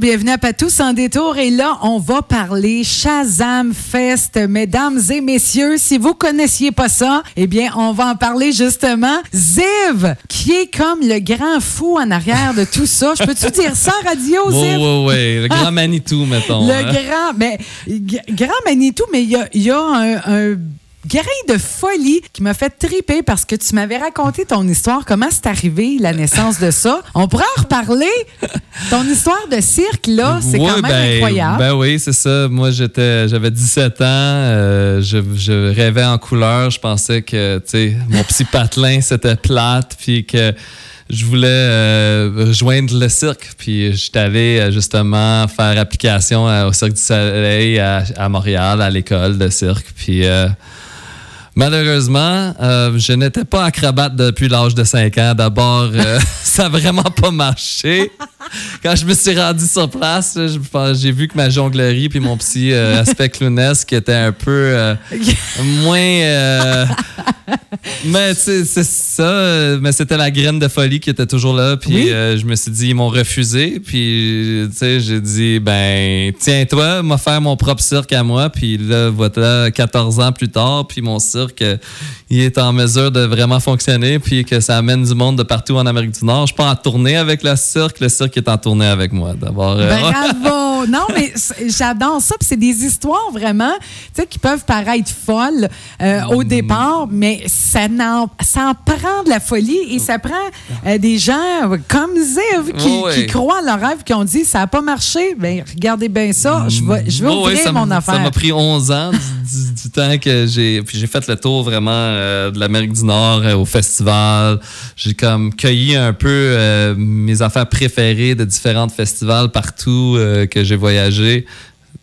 Bienvenue à Patou sans détour et là on va parler Shazam Fest mesdames et messieurs si vous connaissiez pas ça eh bien on va en parler justement Ziv qui est comme le grand fou en arrière de tout ça je peux-tu dire ça radio Ziv? Oui, oui, oui. Le grand Manitou, mettons. le hein. grand mais g- grand Manitou mais il y a, y a un, un grain de folie qui m'a fait triper parce que tu m'avais raconté ton histoire, comment c'est arrivé la naissance de ça? On pourra en reparler. Ton histoire de cirque, là, c'est quand même ben, incroyable. Ben oui, c'est ça. Moi, j'étais, j'avais 17 ans. euh, je, je rêvais en couleur. Je pensais que, tu sais, mon petit patelin, c'était plate. Puis que je voulais euh, rejoindre le cirque. Puis j'étais allé euh, justement faire application au Cirque du Soleil à, à Montréal, à l'école de cirque. Puis. euh, Malheureusement, euh, je n'étais pas acrobate depuis l'âge de 5 ans. D'abord, euh, ça n'a vraiment pas marché. Quand je me suis rendu sur place, j'ai vu que ma jonglerie puis mon petit euh, aspect clownesque était un peu euh, moins. euh, mais c'est ça. Mais c'était la graine de folie qui était toujours là. Puis Oui. je me suis dit, ils m'ont refusé. Puis tu sais, j'ai dit, ben tiens-toi, m'a faire mon propre cirque à moi. Puis là, voilà, 14 ans plus tard, puis mon cirque, il est en mesure de vraiment fonctionner. Puis que ça amène du monde de partout en Amérique du Nord. Je suis pas en tournée avec le cirque. Le cirque est en tournée avec moi. D'abord. euh, Bravo! Non, mais j'adore ça. Puis c'est des histoires vraiment, tu sais, qui peuvent paraître folles euh, au départ, mais ça, n'en- ça en prend de la folie et ça prend euh, des gens comme Ziv qui, Oh, croient à leur rêve, qui ont dit ça n'a pas marché. Ben regardez bien ça. Je vais, je vais Oh, ouvrir mon m'a- Ça affaire. m'a pris 11 ans du, du- du temps que j'ai. Puis j'ai fait le tour vraiment euh, de l'Amérique du Nord au festival. J'ai comme cueilli un peu mes affaires préférées de différents festivals partout euh, que j'ai voyagé.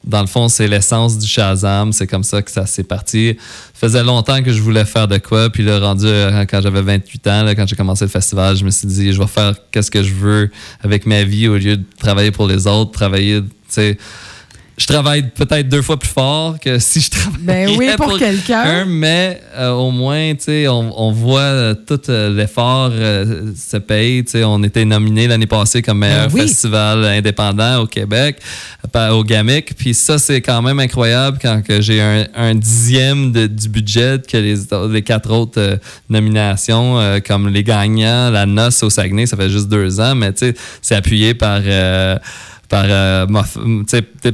Dans le fond, c'est l'essence du Shazam. C'est comme ça que ça s'est parti. Ça faisait longtemps que je voulais faire de quoi. Puis là, rendu euh, quand j'avais 28 ans, quand j'ai commencé le festival, je me suis dit, je vais faire qu'est-ce que je veux avec ma vie au lieu de travailler pour les autres, travailler, tu. Je travaille peut-être deux fois plus fort que si je travaillais Ben oui, pour quelqu'un. mais euh, au moins, tu sais, on, on voit euh, tout euh, l'effort se paye. Tu sais, on était nominé l'année passée comme meilleur Ben oui. festival indépendant au Québec, au GAMIC. Puis ça, c'est quand même incroyable quand j'ai un, un dixième de- du budget que les, les quatre autres nominations, comme les gagnants, la noce au Saguenay, ça fait juste deux ans, mais tu sais, c'est appuyé par... par, euh,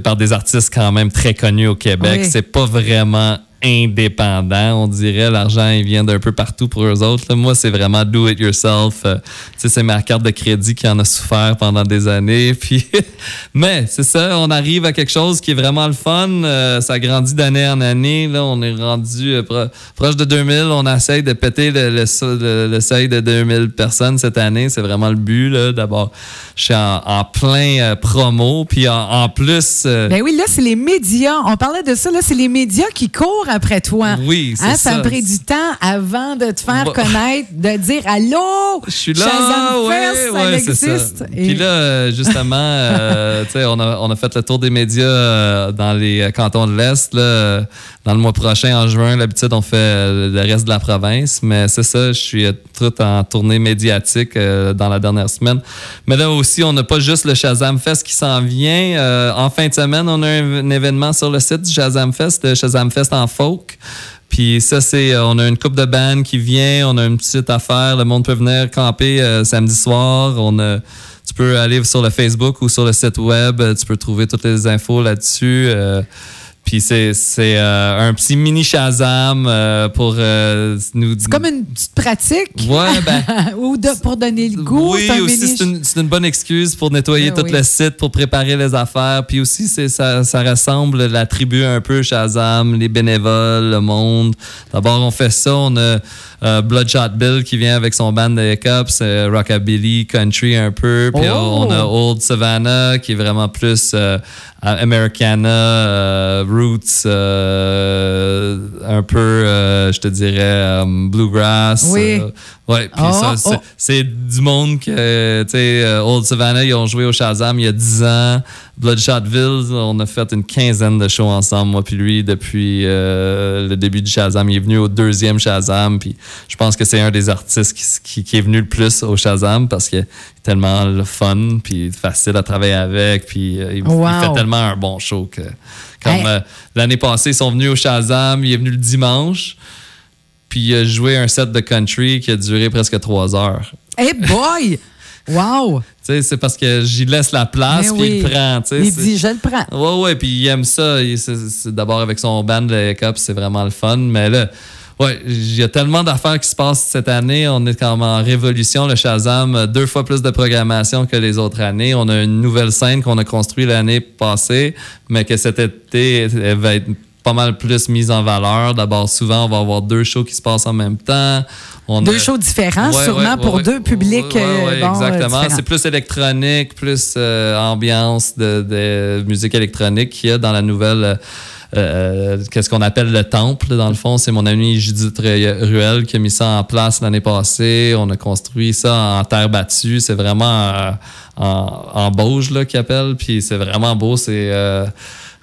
par des artistes quand même très connus au Québec. Oui. C'est pas vraiment indépendant, on dirait. L'argent, il vient d'un peu partout pour eux autres. Moi, c'est vraiment do it yourself. Euh, c'est ma carte de crédit qui en a souffert pendant des années. Puis, mais c'est ça, on arrive à quelque chose qui est vraiment le fun. Euh, ça grandit d'année en année. Là, on est rendu euh, pro- proche de 2000. On essaye de péter le, seuil de 2000 personnes cette année. C'est vraiment le but. D'abord, je suis en, plein euh, promo. Puis en, plus... Ben oui, là, c'est les médias. On parlait de ça, là, c'est les médias qui courent après toi. Oui, c'est Hein, ça. Ça a pris du temps avant de te faire connaître, de dire Allô, Je suis là, Shazam ouais, Fest, ça ouais, c'est existe? ça. Et- Puis là, euh, justement, euh, on a, on a fait le tour des médias euh, dans les cantons de l'Est. Dans le mois prochain, en juin, l'habitude, on fait euh, le reste de la province. Mais c'est ça, je suis euh, tout en tournée médiatique euh, dans la dernière semaine. Mais là aussi, on n'a pas juste le Shazam Fest qui s'en vient. En fin de semaine, on a un, événement sur le site du Shazam Fest, le Shazam Fest en folk. Puis ça, c'est, on a une coupe de band qui vient, on a une petite affaire, le monde peut venir camper samedi soir. Tu peux aller sur le Facebook ou sur le site web, tu peux trouver toutes les infos là-dessus. Puis c'est, c'est euh, un petit mini Shazam euh, pour euh, nous... C'est comme une petite pratique. Ouais, ben... Ou de- pour donner le goût. Oui, c'est aussi, mini- c'est une, c'est une bonne excuse pour nettoyer Ben tout oui. le site, pour préparer les affaires. Puis aussi, c'est, ça, ça ressemble la tribu un peu Shazam, les bénévoles, le monde. D'abord, on fait ça. On a euh, Bloodshot Bill qui vient avec son band de Hiccups, Rockabilly, Country un peu. Puis Oh! on a Old Savannah qui est vraiment plus euh, Americana, euh, roots, un peu, je te dirais, bluegrass. Oui. ouais, puis ça, oh, oh. c'est du monde que, tu sais, Old Savannah, ils ont joué au Shazam il y a 10 ans. Bloodshotville, on a fait une quinzaine de shows ensemble, moi puis lui, depuis le début du Shazam. Il est venu au deuxième Shazam, puis je pense que c'est un des artistes qui, qui, est venu le plus au Shazam parce qu'il est tellement le fun, puis facile à travailler avec, puis il, fait tellement un bon show que. Comme euh, l'année passée, ils sont venus au Shazam, il est venu le dimanche, puis il a joué un set de country qui a duré presque trois heures. Hey boy! Wow! c'est parce que j'y laisse la place, puis il le prend. Il dit, je le prends. Ouais, ouais, puis il aime ça. D'abord avec son band, le Cup, c'est vraiment le fun. Mais là, ouais, il y a tellement d'affaires qui se passent cette année. On est comme en révolution. Le Shazam, deux fois plus de programmation que les autres années. On a une nouvelle scène qu'on a construite l'année passée, mais que cet été, elle va être pas mal plus mise en valeur. D'abord, souvent, on va avoir deux shows qui se passent en même temps. deux shows différents, sûrement pour deux publics. Euh, exactement. C'est plus électronique, plus euh, ambiance de, musique électronique qu'il y a dans la nouvelle. Euh, qu'est-ce qu'on appelle le temple, dans le fond? C'est mon ami Judith Ruel qui a mis ça en place l'année passée. On a construit ça en terre battue. C'est vraiment en, en Bauge, là, qu'ils appellent. Puis c'est vraiment beau. C'est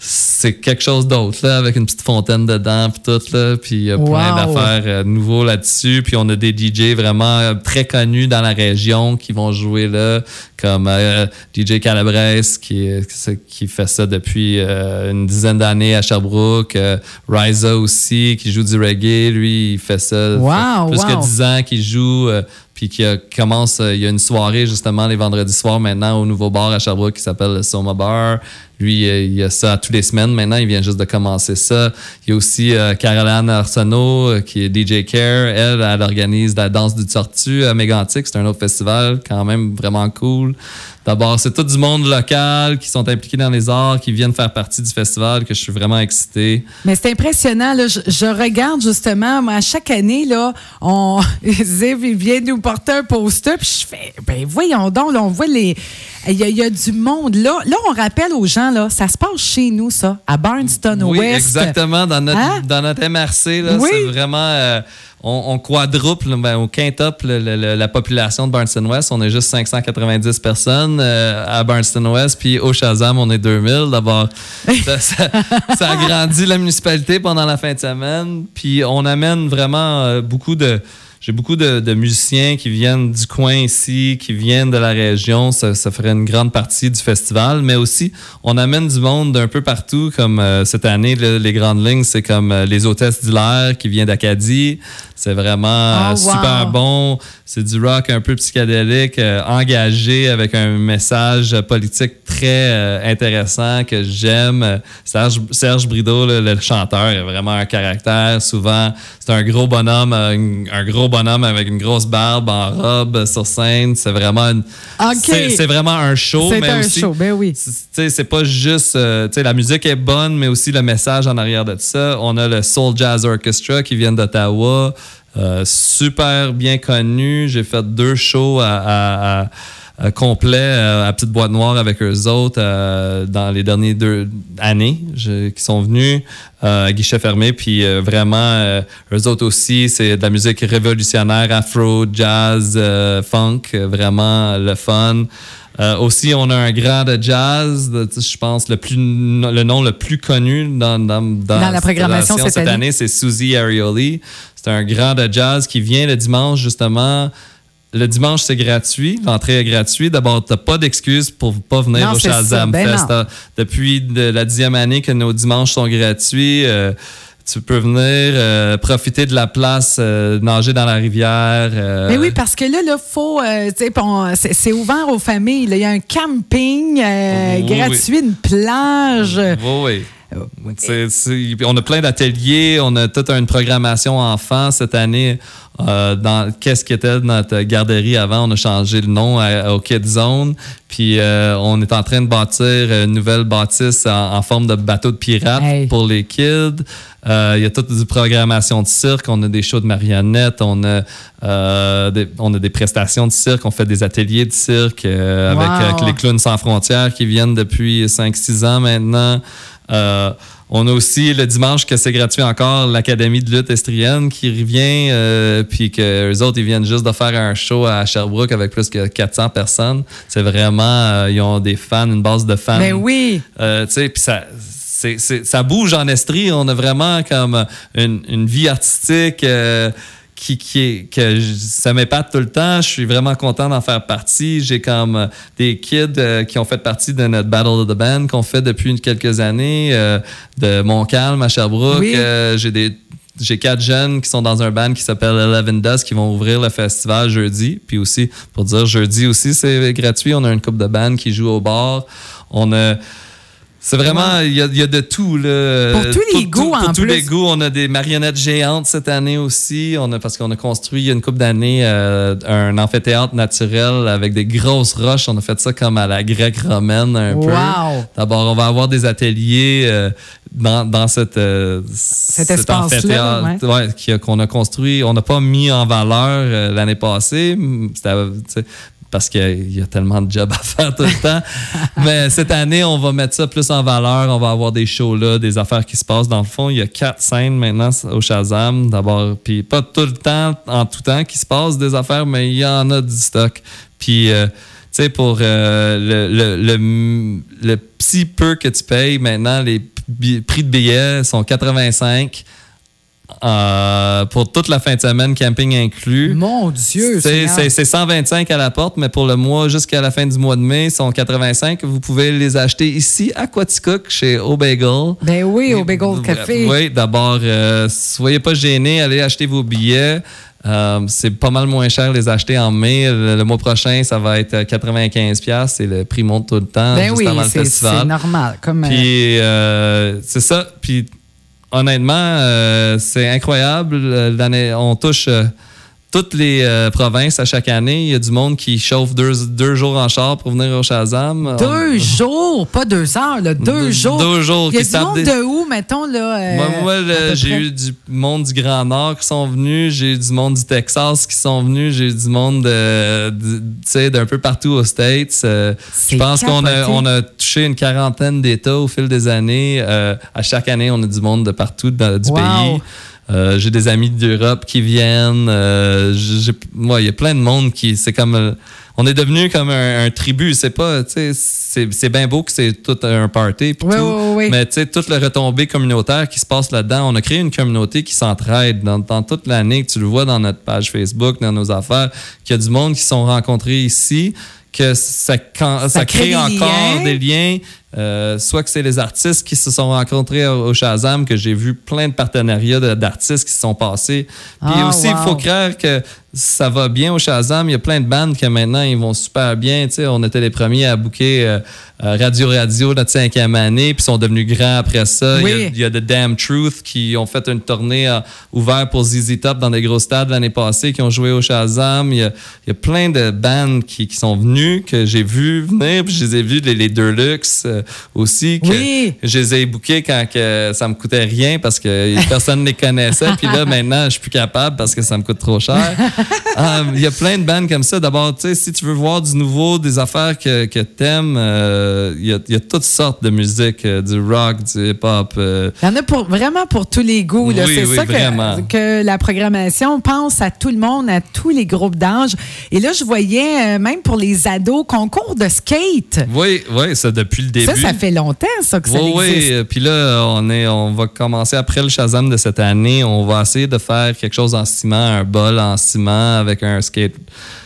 c'est quelque chose d'autre, là, avec une petite fontaine dedans, puis tout, là, puis il y a plein d'affaires euh, nouveaux là-dessus. Puis on a des DJ vraiment euh, très connus dans la région qui vont jouer là, comme euh, DJ Calabrese qui, qui fait ça depuis une dizaine d'années à Sherbrooke. Riza aussi, qui joue du reggae, lui, il fait ça plus que dix ans qu'il joue puis qui commence, il y a une soirée justement les vendredis soirs maintenant au nouveau bar à Sherbrooke qui s'appelle le Soma Bar. Lui, il y a ça tous les semaines maintenant. Il vient juste de commencer ça. Il y a aussi euh, Caroline Arsenault, euh, qui est DJ Care. Elle, elle organise la danse du tortue à Mégantic. C'est un autre festival quand même vraiment cool. D'abord, c'est tout du monde local qui sont impliqués dans les arts, qui viennent faire partie du festival, que je suis vraiment excité. Mais c'est impressionnant. Je, regarde justement, à chaque année, là, on, Ziv, il vient nous porter un poster, puis je fais, ben voyons donc, on voit les. Il y, a, du monde. Là, là, on rappelle aux gens, là, ça se passe chez nous, ça, à Barnston oui, West. exactement, dans notre, hein? dans notre MRC. Là, C'est vraiment. Euh, on, quadruple, ben, au quintuple la population de Barnston West. On est juste 590 personnes euh, à Barnston West, puis au Shazam, on est 2000. D'abord, ça, ça, agrandit la municipalité pendant la fin de semaine. Puis on amène vraiment euh, beaucoup de j'ai beaucoup de, musiciens qui viennent du coin ici, qui viennent de la région. Ça, ferait une grande partie du festival. Mais aussi, on amène du monde d'un peu partout, comme euh, cette année, les grandes lignes, c'est comme euh, les hôtesses d'Hilaire qui viennent d'Acadie. C'est vraiment euh, ah, super bon. C'est du rock un peu psychédélique, engagé avec un message politique très intéressant que j'aime. Serge, Serge Brideau, le, chanteur, a vraiment un caractère. Souvent, c'est un gros bonhomme, un, un gros bonhomme avec une grosse barbe en robe sur scène. C'est vraiment une, c'est, vraiment un show. C'est un show, ben oui. C'est pas juste, euh, la musique est bonne, mais aussi le message en arrière de ça. On a le Soul Jazz Orchestra qui vient d'Ottawa, euh, super bien connu. J'ai fait deux shows à complet euh, à Petite Boîte Noire avec eux autres euh, dans les dernières deux années qui sont venus à guichet fermé. Puis vraiment, eux autres aussi, c'est de la musique révolutionnaire, afro, jazz, funk, vraiment le fun. Aussi, on a un grand de jazz, je pense le plus le nom le plus connu dans, dans, dans, la programmation cette, cette année, c'est Susie Arioli. C'est un grand de jazz qui vient le dimanche justement le dimanche, c'est gratuit. L'entrée est gratuite. D'abord, tu n'as pas d'excuse pour pas venir au Shazam ben Fest. Depuis la dixième année que nos dimanches sont gratuits, euh, tu peux venir euh, profiter de la place, euh, nager dans la rivière. Mais oui, parce que là, là faut, c'est ouvert aux familles. Il y a un camping gratuit, une plage. Oui, oui on a plein d'ateliers, on a toute une programmation enfant cette année. Euh, dans qu'est-ce qui était notre garderie avant, on a changé le nom au Kid Zone. Puis euh, on est en train de bâtir une nouvelle bâtisse en, forme de bateau de pirate pour les kids. Euh, il y a toute une programmation de cirque, on a des shows de marionnettes, on a, des, on a des prestations de cirque, on fait des ateliers de cirque avec, avec, les clowns sans frontières qui viennent depuis 5-6 ans maintenant. Euh, on a aussi le dimanche que c'est gratuit encore l'Académie de lutte estrienne qui revient, euh, puis que les autres ils viennent juste de faire un show à Sherbrooke avec plus que 400 personnes. C'est vraiment, euh, ils ont des fans, une base de fans. Ben oui. Tu sais, puis ça. ça bouge en Estrie. On a vraiment comme une, une vie artistique euh, qui, qui est, que je- ça m'épate tout le temps. Je suis vraiment content d'en faire partie. J'ai comme euh, des kids euh, qui ont fait partie de notre Battle of the Band qu'on fait depuis quelques années, euh, de Montcalm à Sherbrooke. Oui. J'ai des j'ai quatre jeunes qui sont dans un band qui s'appelle Eleven Dust qui vont ouvrir le festival jeudi. Puis aussi, pour dire jeudi aussi, c'est gratuit. On a une coupe de bandes qui joue au bar. On a. C'est vraiment, il y, a, il y a de tout. Là. Pour tous les Pour- goûts, pour en tous les goûts, on a des marionnettes géantes cette année aussi. On a, parce qu'on a construit il y a une couple d'années euh, un amphithéâtre naturel avec des grosses roches. On a fait ça comme à la grecque romaine un peu. Wow. D'abord, on va avoir des ateliers euh, dans, dans cette, euh, cet amphithéâtre ouais, qu'on a construit. On n'a pas mis en valeur l'année passée. Parce qu'il y a tellement de jobs à faire tout le temps. Mais cette année, on va mettre ça plus en valeur. On va avoir des shows là, des affaires qui se passent. Dans le fond, il y a quatre scènes maintenant au Shazam. D'abord, puis pas tout le temps, en tout temps, qui se passe des affaires, mais il y en a du stock. Puis, euh, tu sais, pour euh, le, le, petit peu que tu payes maintenant, les prix de billets sont 85 euh, pour toute la fin de semaine, camping inclus. Mon Dieu. C'est Seigneur. c'est- c'est 125 à la porte, mais pour le mois jusqu'à la fin du mois de mai, ils sont 85. Vous pouvez les acheter ici à Quaticook chez O'Bagel. Ben oui, au Bagel Café. Oui, d'abord, euh, soyez pas gênés, allez acheter vos billets. Euh, c'est pas mal moins cher les acheter en mai. Le, le mois prochain, ça va être 95$. piastres et le prix monte tout le temps Ben juste oui, avant le c'est festival. c'est normal. Comme, Puis euh, c'est ça. Puis honnêtement, euh, c'est incroyable. Euh, l'année- On touche euh, toutes les euh, provinces à chaque année. Il y a du monde qui chauffe deux, deux jours en char pour venir au Shazam. deux jours, pas deux heures, là, deux Deux- jours. deux jours Il y a du monde des- de où, mettons, là? euh, Moi, moi, j'ai eu du monde du Grand Nord qui sont venus, j'ai eu du monde du Texas qui sont venus, j'ai eu du monde de, de- tu sais, d'un peu partout aux States. Euh, je pense qu'on a, on a touché une quarantaine d'États au fil des années. À chaque année, on a du monde de partout du Wow. pays. Euh, j'ai des amis d'Europe qui viennent. Euh, moi, il y a plein de monde qui. C'est comme. euh, on est devenu comme un, un tribu. C'est pas. tu sais, C'est bien beau que c'est tout un party. Oui, tout, oui, oui. Mais tu sais, toute le retombée communautaire qui se passe là-dedans, on a créé une communauté qui s'entraide dans, dans toute l'année, tu le vois dans notre page Facebook, dans nos affaires, qu'il y a du monde qui sont rencontrés ici, que ça, quand- ça, crée crée des encore liens. des liens. Euh, soit que c'est les artistes qui se sont rencontrés au, au Shazam, que j'ai vu plein de partenariats d'artistes qui se sont passés. Puis Ah, aussi, il wow. faut croire que ça va bien au Shazam. Il y a plein de bandes que maintenant, ils vont super bien. Tu sais, on était les premiers à booker euh, euh, Radio Radio notre cinquième année, puis ils sont devenus grands après ça. Il y a-. Il, y a, The Damn Truth qui ont fait une tournée euh, ouverte pour ZZ Top dans des gros stades l'année passée, qui ont joué au Shazam. Il y a, il y a plein de bandes qui, qui sont venues, que j'ai vu venir, puis je les ai vus, les, les Deluxe euh, aussi, que Oui. je les ai bookés quand que ça me coûtait rien parce que personne ne les connaissait. Puis là, maintenant, je suis plus capable parce que ça me coûte trop cher. Euh, Il y a plein de bandes comme ça. D'abord, tu sais, si tu veux voir du nouveau, des affaires que, que t'aimes, euh, il y, a, y a toutes sortes de musique, euh, du rock, du hip-hop. euh, Il y en a pour, vraiment pour tous les goûts. Oui, c'est oui, ça que, que la programmation pense à tout le monde, à tous les groupes d'âge. Et là, je voyais, euh, même pour les ados, concours de skate. oui, oui, ça depuis le début. Ça, ça fait longtemps, ça, que ça Oui, oui. existe. euh, Puis là, on, est, on va commencer après le Shazam de cette année. On va essayer de faire quelque chose en ciment, un bol en ciment avec un skate.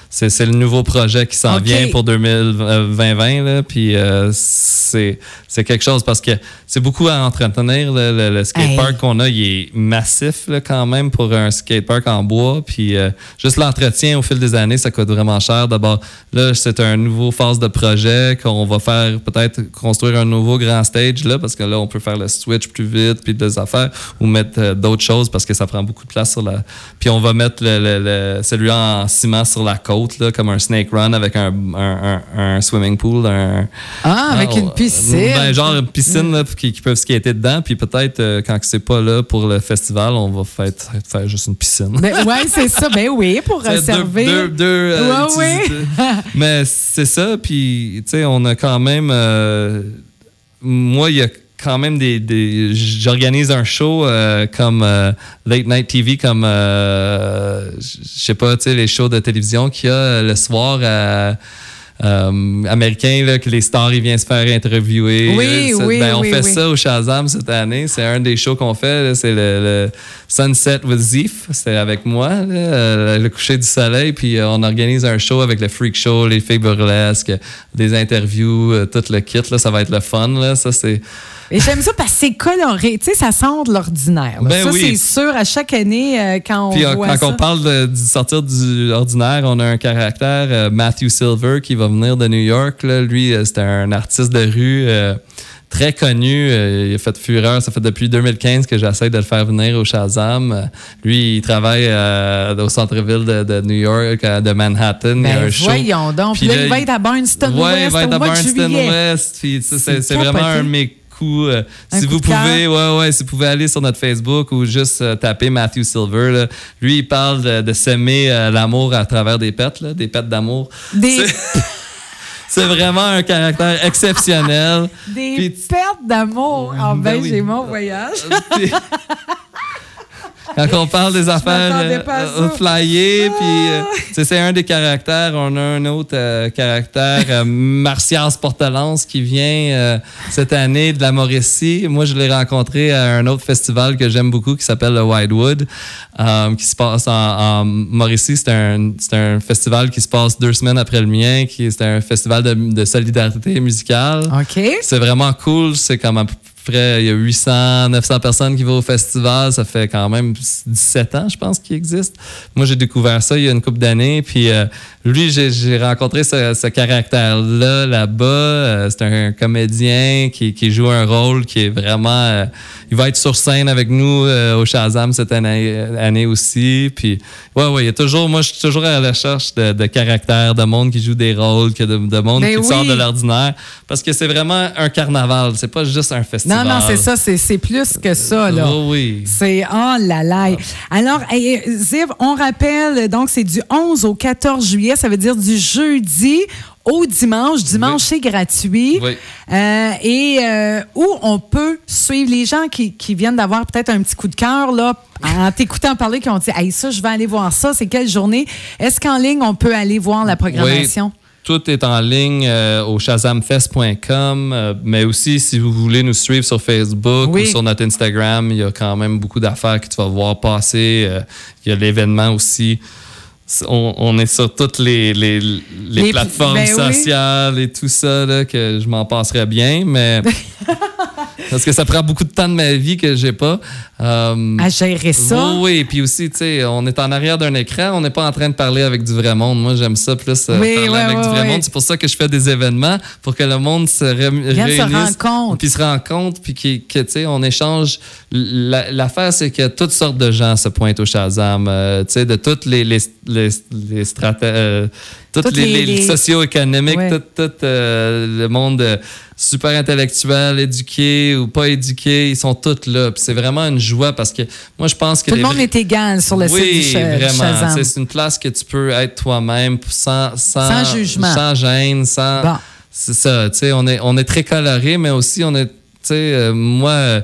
C'est le nouveau projet qui s'en vient pour 2020. Là. Puis euh, c'est quelque chose parce que c'est beaucoup à entretenir. là. Le, le skatepark Hey. qu'on a, il est massif là, quand même pour un skatepark en bois. Puis euh, juste l'entretien au fil des années, ça coûte vraiment cher. D'abord, là, c'est un nouveau phase de projet qu'on va faire peut-être construire un nouveau grand stage là, parce que là, on peut faire le switch plus vite, puis des affaires, ou mettre euh, d'autres choses parce que ça prend beaucoup de place sur la. Puis on va mettre le, le- le- celui en ciment sur la côte, là, comme un snake run avec un, un, un- un swimming pool. Un, Ah, avec on- une piscine. Ben, genre une piscine là, qui, qui peuvent skater dedans. Puis peut-être, euh, quand c'est pas là pour le festival, on va faire, faire juste une piscine. Ben, ouais, c'est ça. Ben oui, pour servir. Deux, deux, deux, euh, Ouais, ouais. utilités. Mais c'est ça, puis tu sais, on a quand même. euh, moi, il y a quand même des. des- J'organise un show euh, comme euh, Late Night TV, comme. euh, je sais pas, tu sais, les shows de télévision qu'il y a le soir à. euh, américain là, que les stars ils viennent se faire interviewer Oui, là. Oui, ben, on oui, fait ça au Shazam cette année c'est un des shows qu'on fait c'est le, le Sunset with Zif c'est avec moi là, euh, le coucher du soleil puis euh, on organise un show avec le Freak Show les filles burlesques des interviews euh, tout le kit là ça va être le fun là ça c'est Et j'aime ça parce que c'est coloré. Tu sais, ça sort de l'ordinaire. Ben ça, oui. c'est sûr, à chaque année, euh, quand on Puis euh, voit quand ça. on parle de, sortir du ordinaire, on a un caractère, euh, Matthew Silver, qui va venir de New York. là. Lui, c'est un artiste de rue très connu. Il a fait fureur. Ça fait depuis 2015 que j'essaie de le faire venir au Shazam. Lui, il travaille euh, au centre-ville de, de New York, de Manhattan. il y a Ben, un show. voyons donc. Puis là, il va être à Barnston Ouais, West il va être à juillet. West. C'est vraiment un de mes coups. euh, si coup vous pouvez, ouais, ouais, si vous pouvez aller sur notre Facebook ou juste euh, taper Matthew Silver. là. Lui, il parle de, de s'aimer euh, l'amour à travers des pets, là, des pets d'amour. Des, C'est- C'est vraiment un caractère exceptionnel. des Puis- pertes d'amour. Ah ben, Ben oui. j'ai mon voyage. Quand on parle des affaires euh, ça. flyées, puis euh, c'est un des caractères. On a un autre euh, caractère, euh, Martias Portelance, qui vient euh, cette année de la Mauricie. Moi, je l'ai rencontré à un autre festival que j'aime beaucoup qui s'appelle le Widewood, euh, qui se passe en, en Mauricie. C'est un, un festival qui se passe deux semaines après le mien, qui c'est un festival de, de solidarité musicale. OK. C'est vraiment cool. C'est comme peu près, il y a 800, 900 personnes qui vont au festival. Ça fait quand même 17 ans, je pense, qu'il existe. Moi, j'ai découvert ça il y a une couple d'années. Puis euh, lui, j'ai j'ai rencontré ce, ce caractère-là là-bas. Euh, c'est un comédien qui, qui joue un rôle qui est vraiment... euh, il va être sur scène avec nous euh, au Shazam cette année, année aussi. Puis, ouais, ouais, il y a toujours... Moi, je suis toujours à la recherche de, de caractères, de monde qui joue des rôles, que de, de monde Ben qui sort de l'ordinaire. Parce que c'est vraiment un carnaval. C'est pas juste un festival. Non, non, c'est ça. C'est plus que ça, là. Oh oui. C'est oh là là. Alors, hey, Ziv, on rappelle, donc c'est du 11 au 14 juillet, ça veut dire du jeudi au dimanche. Dimanche, c'est gratuit. Oui. Euh, et euh, où on peut suivre les gens qui, qui viennent d'avoir peut-être un petit coup de cœur là, en t'écoutant parler, qui ont dit Hey, ça, je vais aller voir ça. C'est quelle journée? Est-ce qu'en ligne, on peut aller voir la programmation? Tout est en ligne euh, au shazamfest.com, euh, mais aussi si vous voulez nous suivre sur Facebook Oui. ou sur notre Instagram, il y a quand même beaucoup d'affaires que tu vas voir passer. Euh, il y a l'événement aussi. On, on est sur toutes les, les, les Les- plateformes ben oui. sociales et tout ça, là, que je m'en passerais bien, mais parce que ça prend beaucoup de temps de ma vie que j'ai pas. Euh, À gérer ça? oui, oui, puis aussi, tu sais, on est en arrière d'un écran, on n'est pas en train de parler avec du vrai monde. Moi, j'aime ça plus euh, Oui, parler ouais, avec ouais, du vrai ouais. monde. C'est pour ça que je fais des événements pour que le monde se ré- réunisse, puis se rencontre, puis qu'il- que, tu sais, on échange. La- L'affaire, c'est que toutes sortes de gens se pointent au Shazam, euh, tu sais, de toutes les les les, les euh, toutes, Toutes les, les- les les- socio-économiques, Ouais. tout, tout, euh, le monde euh, super intellectuel, éduqué ou pas éduqué, ils sont tous là. Puis c'est vraiment une joie parce que moi, je pense que Tout le monde vrais- est égal sur le oui, site du, vraiment. C'est- une place que tu peux être toi-même sans, sans, Sans jugement. sans gêne, sans. Bon. C'est ça. Tu sais, on est, on est très coloré, mais aussi on est. Tu sais, euh, moi.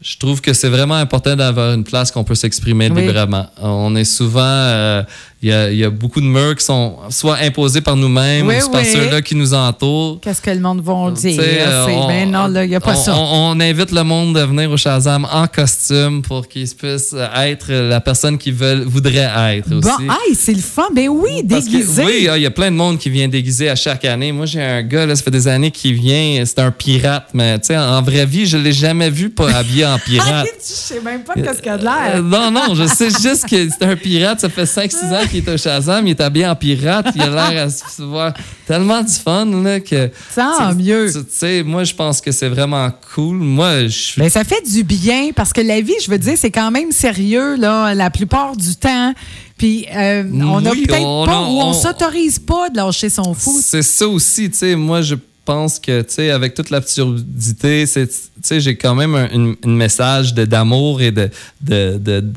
je trouve que c'est vraiment important d'avoir une place qu'on peut s'exprimer Oui. librement. On est souvent, euh, il y, a, il y a beaucoup de murs qui sont soit imposés par nous-mêmes Oui, ou par oui. ceux-là qui nous entourent. Qu'est-ce que le monde va dire? euh, on- ben non, là, il n'y a pas on, ça. On, on invite le monde à venir au Shazam en costume pour qu'ils puissent être la personne qu'ils veulent, voudraient être Bon, aussi. hey, c'est le fun. Ben oui, que- déguisé. oui, ah, il y a plein de monde qui vient déguisé à chaque année. Moi, j'ai un gars, là, ça fait des années qu'il vient, c'est un pirate, mais tu sais, en vraie vie, je l'ai jamais vu pas habillé en pirate. Je sais même pas qu'est-ce qu'il a de Euh, l'air. non, non, je sais juste que c'est un pirate. Ça fait 5-6 ans qu'il est au Shazam. Il est habillé en pirate. Il a l'air à se voir tellement du fun là, que. Tu- mieux. Tu sais, moi, je pense que c'est vraiment cool. Moi, je. Ben, ça fait du bien parce que la vie, je veux dire, c'est quand même sérieux là, la plupart du temps. Puis euh, on a Oui, peut-être on pas a- ou on on- s'autorise pas de lâcher son foot. C'est ça aussi, tu sais. Moi, je pense que, tu sais, avec toute l'absurdité, tu sais, j'ai quand même un une- une message d'amour et de, de, de-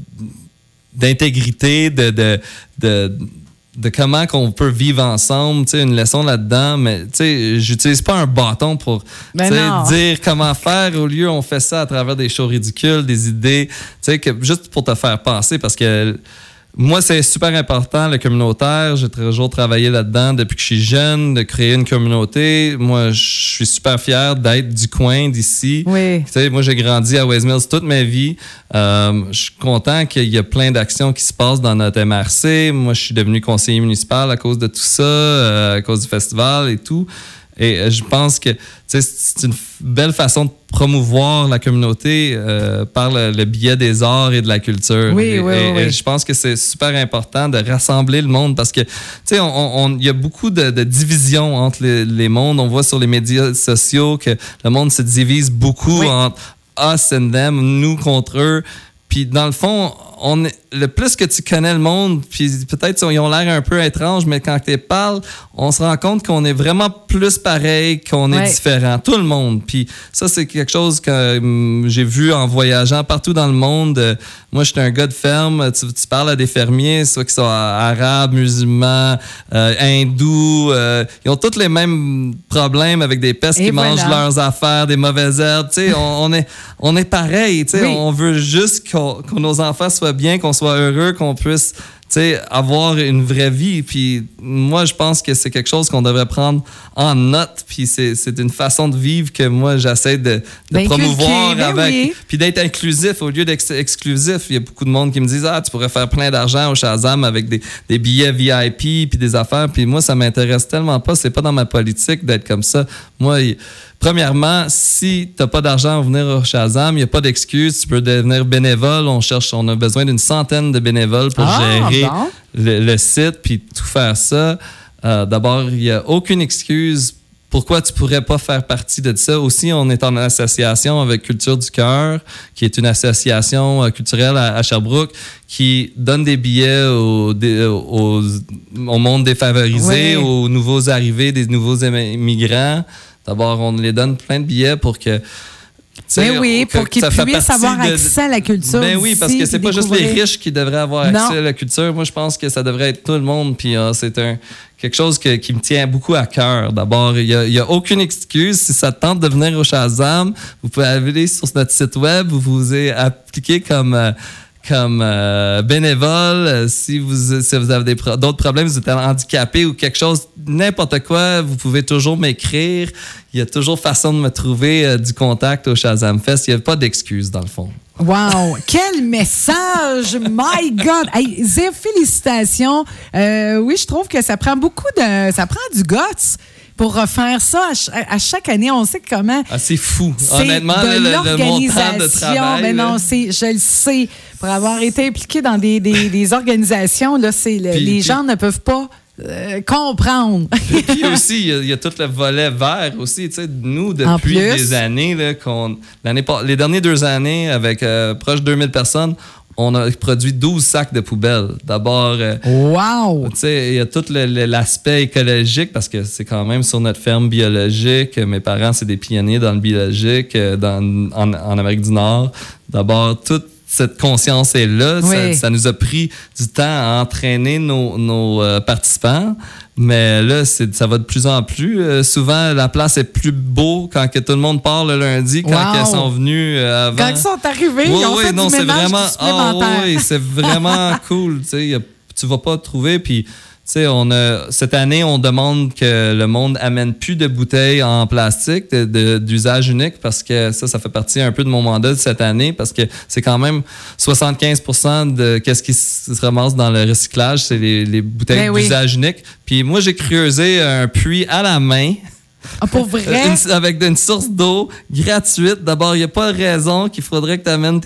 d'intégrité, de, de, de, de comment qu'on peut vivre ensemble, tu sais, une leçon là-dedans, mais tu sais, j'utilise pas un bâton pour Ben dire comment faire. Au lieu, on fait ça à travers des shows ridicules, des idées, tu sais, que juste pour te faire penser, parce que moi, c'est super important, le communautaire. J'ai toujours travaillé là-dedans depuis que je suis jeune, de créer une communauté. Moi, je suis super fier d'être du coin, d'ici. Oui. Tu sais, moi, j'ai grandi à West Mills toute ma vie. Euh, je suis content qu'il y a plein d'actions qui se passent dans notre MRC. Moi, je suis devenu conseiller municipal à cause de tout ça, euh, à cause du festival et tout. Et euh, je pense que c'est une belle façon de promouvoir la communauté euh, par le, le biais des arts et de la culture. Oui, Et- oui, et- oui. et je pense que c'est super important de rassembler le monde parce que, tu sais, on- on- il y a beaucoup de, de divisions entre les, les mondes. On voit sur les médias sociaux que le monde se divise beaucoup entre us and them, nous contre eux. Puis dans le fond, on est, le plus que tu connais le monde, puis peut-être ils ont l'air un peu étranges, mais quand tu parles, on se rend compte qu'on est vraiment plus pareil, qu'on Ouais. est différent, tout le monde. Puis ça, c'est quelque chose que hum, j'ai vu en voyageant partout dans le monde. Euh, moi, j'étais un gars de ferme. Tu, tu parles à des fermiers, soit qu'ils soient arabes, musulmans, euh, hindous. euh, ils ont tous les mêmes problèmes avec des pestes Et qui mangent leurs affaires, des mauvaises herbes. Tu sais, on, on est, on est pareil. Tu sais, Oui. on veut juste qu'on- que nos enfants soient bien, qu'on soit heureux, qu'on puisse avoir une vraie vie. Puis moi, je pense que c'est quelque chose qu'on devrait prendre en note. Puis c'est c'est une façon de vivre que moi, j'essaie de, de D'inculquer, promouvoir ben avec. oui. Puis d'être inclusif au lieu d'être exclusif. Il y a beaucoup de monde qui me disent Ah, tu pourrais faire plein d'argent au Shazam avec des, des billets VIP puis des affaires. Puis moi, ça m'intéresse tellement pas. C'est pas dans ma politique d'être comme ça. Moi, il- Premièrement, si tu n'as pas d'argent à venir au Shazam, il n'y a pas d'excuse. Tu peux devenir bénévole. On cherche, on a besoin d'une centaine de bénévoles pour Ah, gérer bon. le, le site puis tout faire ça. Euh, D'abord, il n'y a aucune excuse pourquoi tu pourrais pas faire partie de ça. Aussi, on est en association avec Culture du Cœur, qui est une association euh, culturelle à, à Sherbrooke, qui donne des billets aux, des- aux- au monde défavorisé, Oui. aux nouveaux arrivés, des nouveaux immigrants. D'abord, on les donne plein de billets pour que... Mais oui, que- pour qu'ils puissent avoir de- accès à la culture. ben oui, parce que c'est pas juste les riches qui devraient avoir Non. accès à la culture. Moi, je pense que ça devrait être tout le monde. Puis euh, c'est un quelque chose que- qui me tient beaucoup à cœur. D'abord, il n'y a, aucune excuse. Si ça te tente de venir au Shazam, vous pouvez aller sur notre site web, vous vous êtes appliqué comme... euh, comme euh, bénévole, euh, si vous, si vous avez des pro- d'autres problèmes, vous êtes handicapé ou quelque chose, n'importe quoi, vous pouvez toujours m'écrire. Il y a toujours façon de me trouver euh, du contact au Shazam Fest. Il n'y a pas d'excuse, dans le fond. Wow! Quel message! My God! Hey, Zé, félicitations. Euh, oui, je trouve que ça prend beaucoup de. Ça prend du guts pour refaire ça à, ch- à chaque année. On sait comment. Ah, c'est fou. Honnêtement, de le, le montant de travail. Mais non, c'est, je le sais. Pour avoir été impliqué dans des, des, des organisations, là, c'est le- les puis- gens ne peuvent pas euh, comprendre. Et puis aussi, il y y, a tout le volet vert aussi. Tu sais, nous, depuis des années, là, qu'on, l'année, les dernières deux années, avec euh, proche de 2000 personnes, on a produit 12 sacs de poubelles. D'abord, euh, Wow! il y a tout l'aspect écologique parce que c'est quand même sur notre ferme biologique. Mes parents, c'est des pionniers dans le biologique euh, dans, en, en Amérique du Nord. D'abord, toute cette conscience est là. Ça, Oui. ça nous a pris du temps à entraîner nos, nos, euh, participants. Mais là, ça va de plus en plus. Euh, souvent, la place est plus beau quand que tout le monde part le lundi, quand Wow. ils sont venus euh, avant. Quand ils sont arrivés, Oui, ils ont oui, fait non, du c'est ménage vraiment, du ah, oui, c'est vraiment cool. Tu sais, tu vas pas trouver. Puis, sais, on a cette année, on demande que le monde amène plus de bouteilles en plastique d'usage unique parce que ça, ça fait partie un peu de mon mandat de cette année parce que c'est quand même 75% de qu'est-ce qui se ramasse dans le recyclage, c'est les, les bouteilles Ben oui. d'usage unique. Puis moi, j'ai creusé un puits à la main. Ah, pour vrai? Une- avec une source d'eau gratuite. D'abord, il n'y a pas de raison qu'il faudrait que tu amènes,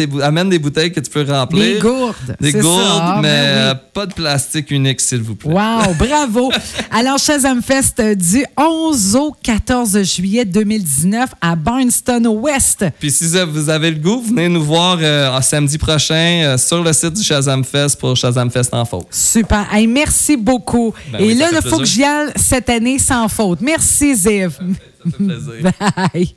des bouteilles que tu peux remplir. Des gourdes. Des gourdes, ça. Ah, mais ben oui. euh, pas de plastique unique, s'il vous plaît. Wow, bravo. Alors, Shazam Fest euh, du 11 au 14 juillet 2019 à Barnston West. Puis si vous avez le goût, venez nous voir euh, samedi prochain euh, sur le site du Shazam Fest pour Shazam Fest en faute. Super. Hey, merci beaucoup. Ben Et oui, là, il faut que j'y aille cette année sans faute. Merci, Ziv. Ça fait plaisir. Bye.